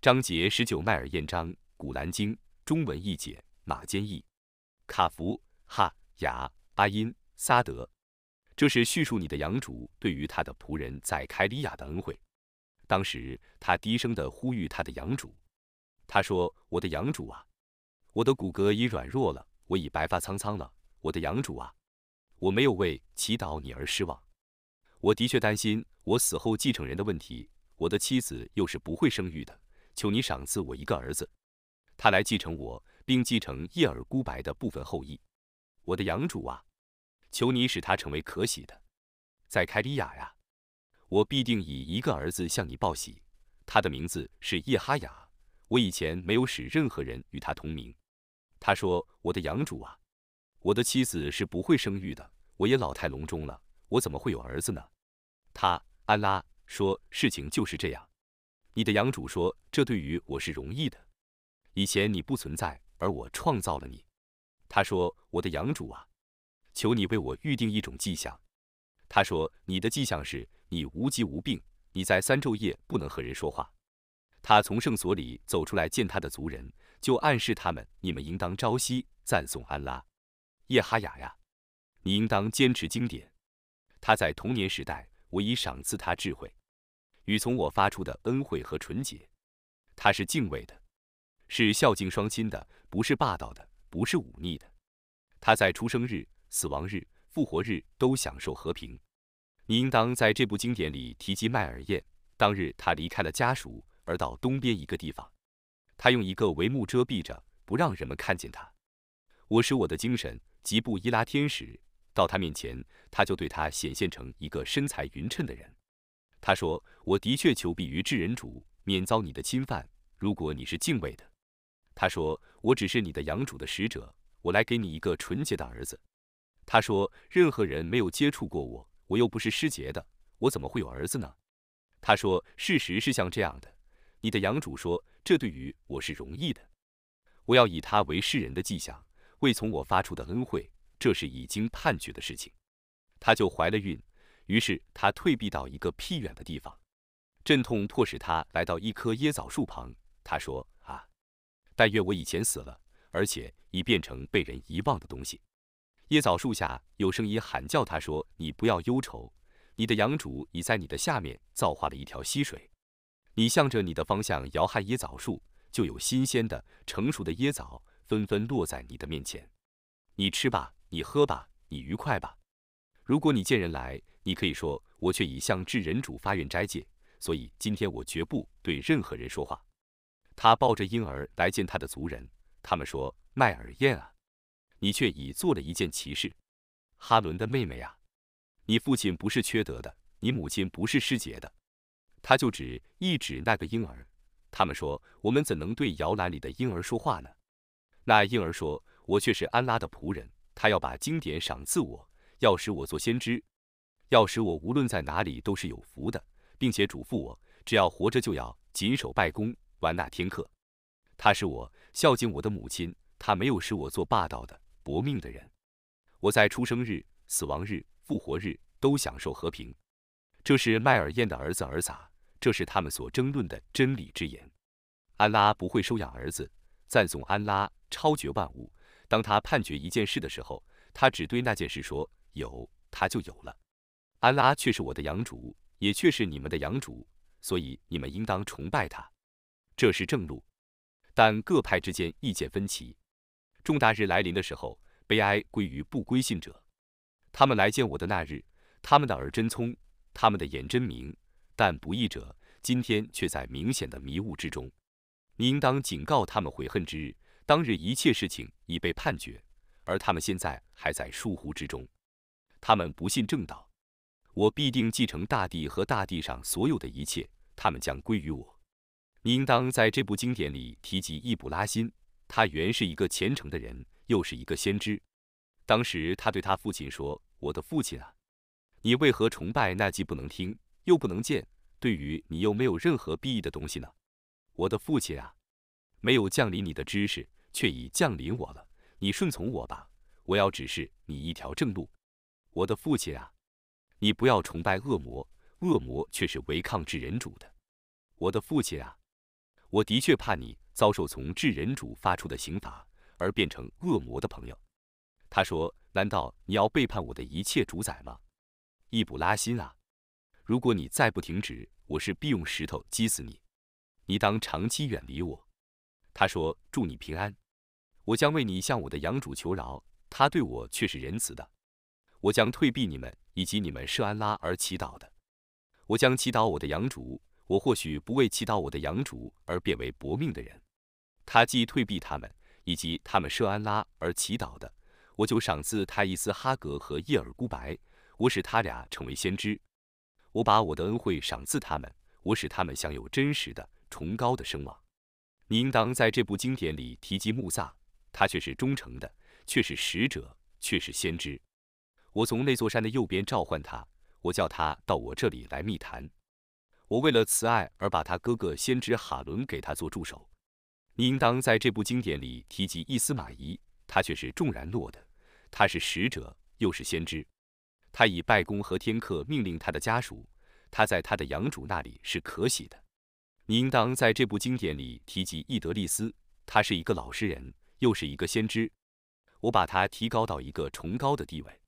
章节十九迈尔燕章，古兰经中文译解，马坚译，卡福哈雅阿因萨德。这是叙述你的养主对于他的仆人在凯里亚的恩惠。当时他低声地呼吁他的养主，他说：“我的养主啊，我的骨骼已软弱了，我已白发苍苍了。我的养主啊，我没有为祈祷你而失望。我的确担心我死后继承人的问题。我的妻子又是不会生育的。”求你赏赐我一个儿子，他来继承我，并继承叶尔孤白的部分后裔。我的养主啊，求你使他成为可喜的。在凯里亚呀，我必定以一个儿子向你报喜，他的名字是叶哈雅。我以前没有使任何人与他同名。他说：“我的养主啊，我的妻子是不会生育的，我也老态龙钟了，我怎么会有儿子呢？”他安拉说：“事情就是这样。”你的养主说：“这对于我是容易的。以前你不存在，而我创造了你。”他说：“我的养主啊，求你为我预定一种迹象。”他说：“你的迹象是你无疾无病，你在三昼夜不能和人说话。”他从圣所里走出来见他的族人，就暗示他们：“你们应当朝夕赞颂安拉，叶哈雅呀，你应当坚持经典。他在童年时代，我已赏赐他智慧。”与从我发出的恩惠和纯洁，他是敬畏的，是孝敬双亲的，不是霸道的，不是忤逆的。他在出生日、死亡日、复活日都享受和平。你应当在这部经典里提及麦尔燕。当日他离开了家属，而到东边一个地方，他用一个帷幕遮蔽着，不让人们看见他。我使我的精神吉布伊拉天使到他面前，他就对他显现成一个身材匀称的人。他说：“我的确求必于至人主，免遭你的侵犯。如果你是敬畏的。”他说：“我只是你的养主的使者，我来给你一个纯洁的儿子。”他说：“任何人没有接触过我，我又不是失节的，我怎么会有儿子呢？”他说：“事实是像这样的。你的养主说，这对于我是容易的。我要以他为世人的迹象，为从我发出的恩惠，这是已经判决的事情。”他就怀了孕。于是他退避到一个僻远的地方，阵痛迫使他来到一棵椰枣树旁。他说：“啊，但愿我以前死了，而且已变成被人遗忘的东西。”椰枣树下有声音喊叫他说：“你不要忧愁，你的养主已在你的下面造化了一条溪水。你向着你的方向摇撼椰枣树，就有新鲜的成熟的椰枣纷纷落在你的面前。你吃吧，你喝吧，你愉快吧。如果你见人来，你可以说，我却已向至人主发愿斋戒，所以今天我绝不对任何人说话。他抱着婴儿来见他的族人，他们说：“麦尔燕啊，你却已做了一件奇事。哈伦的妹妹啊，你父亲不是缺德的，你母亲不是失节的。”他就指一指那个婴儿。他们说：“我们怎能对摇篮里的婴儿说话呢？”那婴儿说：“我却是安拉的仆人，他要把经典赏赐我，要使我做先知。”要使我无论在哪里都是有福的，并且嘱咐我，只要活着就要谨守拜功，完纳天课。他是我孝敬我的母亲，他没有使我做霸道的薄命的人。我在出生日、死亡日、复活日都享受和平。这是麦尔燕的儿子儿撒，这是他们所争论的真理之言。安拉不会收养儿子，赞颂安拉超绝万物。当他判决一件事的时候，他只对那件事说有，他就有了。安拉却是我的养主，也却是你们的养主，所以你们应当崇拜他。这是正路。但各派之间意见分歧。重大日来临的时候，悲哀归于不归信者。他们来见我的那日，他们的耳真聪，他们的眼真明，但不义者今天却在明显的迷雾之中。你应当警告他们悔恨之日，当日一切事情已被判决，而他们现在还在疏忽之中。他们不信正道。我必定继承大地和大地上所有的一切，他们将归于我。你应当在这部经典里提及易卜拉欣，他原是一个虔诚的人，又是一个先知。当时他对他父亲说：“我的父亲啊，你为何崇拜那既不能听又不能见，对于你又没有任何裨益的东西呢？我的父亲啊，没有降临你的知识，却已降临我了。你顺从我吧，我要指示你一条正路。我的父亲啊。”你不要崇拜恶魔，恶魔却是违抗至人主的。我的父亲啊，我的确怕你遭受从至人主发出的刑罚，而变成恶魔的朋友。他说：“难道你要背叛我的一切主宰吗？”易卜拉欣啊，如果你再不停止，我是必用石头击死你。你当长期远离我。他说：“祝你平安。”我将为你向我的养主求饶，他对我却是仁慈的。我将退避你们以及你们设安拉而祈祷的。我将祈祷我的养主。我或许不为祈祷我的养主而变为薄命的人。他既退避他们以及他们设安拉而祈祷的，我就赏赐他伊斯哈格和叶尔孤白，我使他俩成为先知。我把我的恩惠赏赐他们，我使他们享有真实的、崇高的声望。你应当在这部经典里提及穆萨，他却是忠诚的，却是使者，却是先知。我从那座山的右边召唤他，我叫他到我这里来密谈。我为了慈爱而把他哥哥先知哈伦给他做助手。你应当在这部经典里提及伊斯马仪，他却是重然落的。他是使者，又是先知。他以拜功和天克命令他的家属。他在他的养主那里是可喜的。你应当在这部经典里提及伊德利斯，他是一个老实人，又是一个先知。我把他提高到一个崇高的地位。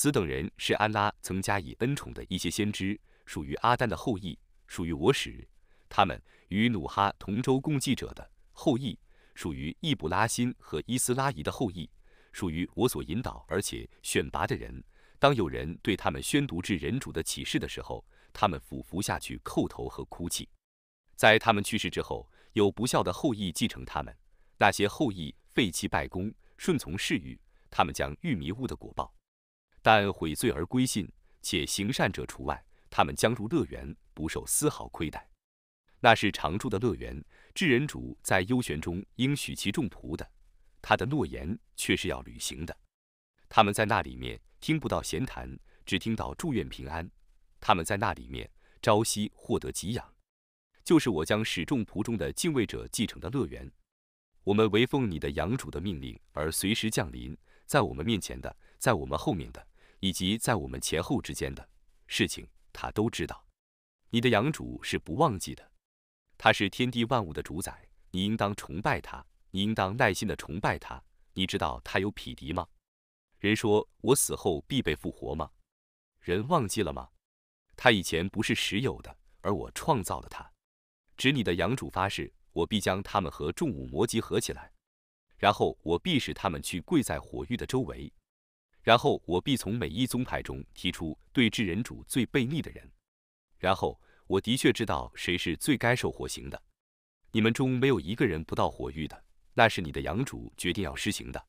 此等人是安拉曾加以恩宠的一些先知，属于阿丹的后裔。属于我使他们与努哈同舟共济者的后裔，属于易卜拉欣和伊斯拉仪的后裔，属于我所引导而且选拔的人。当有人对他们宣读至人主的启示的时候，他们俯伏下去叩头和哭泣。在他们去世之后，有不孝的后裔继承他们。那些后裔废弃拜功，顺从誓欲，他们将遇迷雾的果报。但悔罪而归信且行善者除外，他们将入乐园。不受丝毫亏待，那是常住的乐园。智人主在幽玄中应许其众仆的，他的诺言却是要履行的。他们在那里面听不到闲谈，只听到祝愿平安。他们在那里面朝夕获得给养，就是我将使众仆中的敬畏者继承的乐园。我们唯奉你的养主的命令而随时降临，在我们面前的，在我们后面的，以及在我们前后之间的事情，他都知道。你的养主是不忘记的，他是天地万物的主宰，你应当崇拜他，你应当耐心的崇拜他。你知道他有匹敌吗？人说我死后必被复活吗？人忘记了吗？他以前不是实有的，而我创造了他。指你的养主发誓，我必将他们和众五魔集合起来，然后我必使他们去跪在火域的周围，然后我必从每一宗派中提出对至人主最悖逆的人。然后我的确知道谁是最该受火刑的，你们中没有一个人不到火狱的，那是你的养主决定要施行的。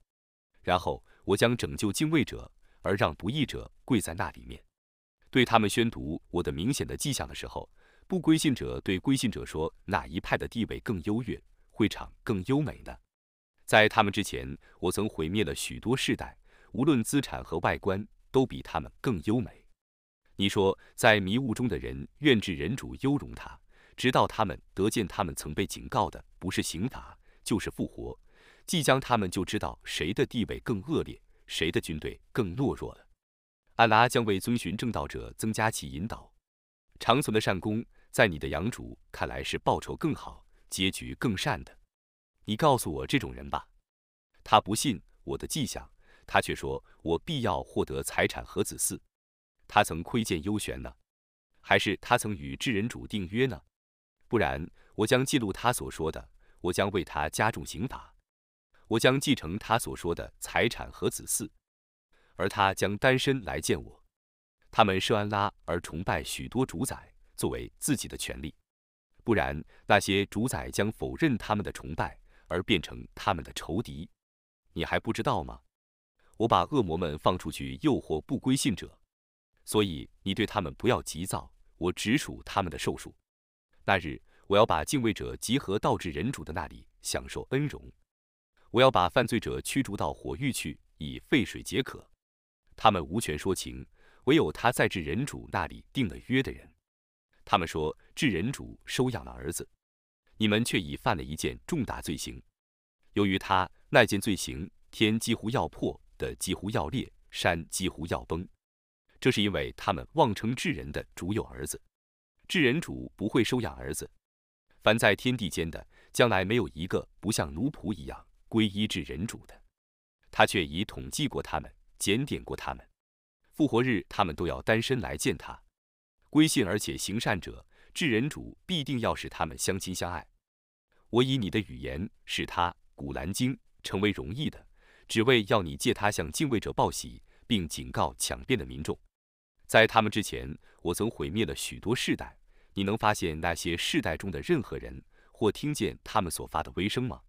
然后我将拯救敬畏者，而让不义者跪在那里面，对他们宣读我的明显的迹象的时候，不归信者对归信者说哪一派的地位更优越，会场更优美呢？在他们之前，我曾毁灭了许多世代，无论资产和外观都比他们更优美。你说，在迷雾中的人愿至人主优容他，直到他们得见他们曾被警告的不是刑罚，就是复活。即将他们就知道谁的地位更恶劣，谁的军队更懦弱了。安拉将为遵循正道者增加其引导。长存的善功，在你的养主看来是报酬更好、结局更善的。你告诉我这种人吧。他不信我的迹象，他却说我必要获得财产和子嗣。他曾窥见幽玄呢，还是他曾与智人主订约呢？不然，我将记录他所说的，我将为他加重刑罚，我将继承他所说的财产和子嗣，而他将单身来见我。他们设安拉而崇拜许多主宰作为自己的权利，不然那些主宰将否认他们的崇拜而变成他们的仇敌。你还不知道吗？我把恶魔们放出去诱惑不归信者。所以你对他们不要急躁，我直属他们的寿数。那日我要把敬畏者集合到至人主的那里，享受恩荣。我要把犯罪者驱逐到火狱去，以沸水解渴。他们无权说情，唯有他在至人主那里定了约的人。他们说至人主收养了儿子，你们却已犯了一件重大罪行。由于他那件罪行，天几乎要破，的几乎要裂，山几乎要崩。这是因为他们妄称智人的主有儿子，智人主不会收养儿子。凡在天地间的，将来没有一个不像奴仆一样皈依至人主的。他却已统计过他们，检点过他们。复活日，他们都要单身来见他。归信而且行善者，智人主必定要使他们相亲相爱。我以你的语言使他《古兰经》成为容易的，只为要你借他向敬畏者报喜，并警告抢辩的民众。在他们之前，我曾毁灭了许多世代。你能发现那些世代中的任何人，或听见他们所发的威声吗？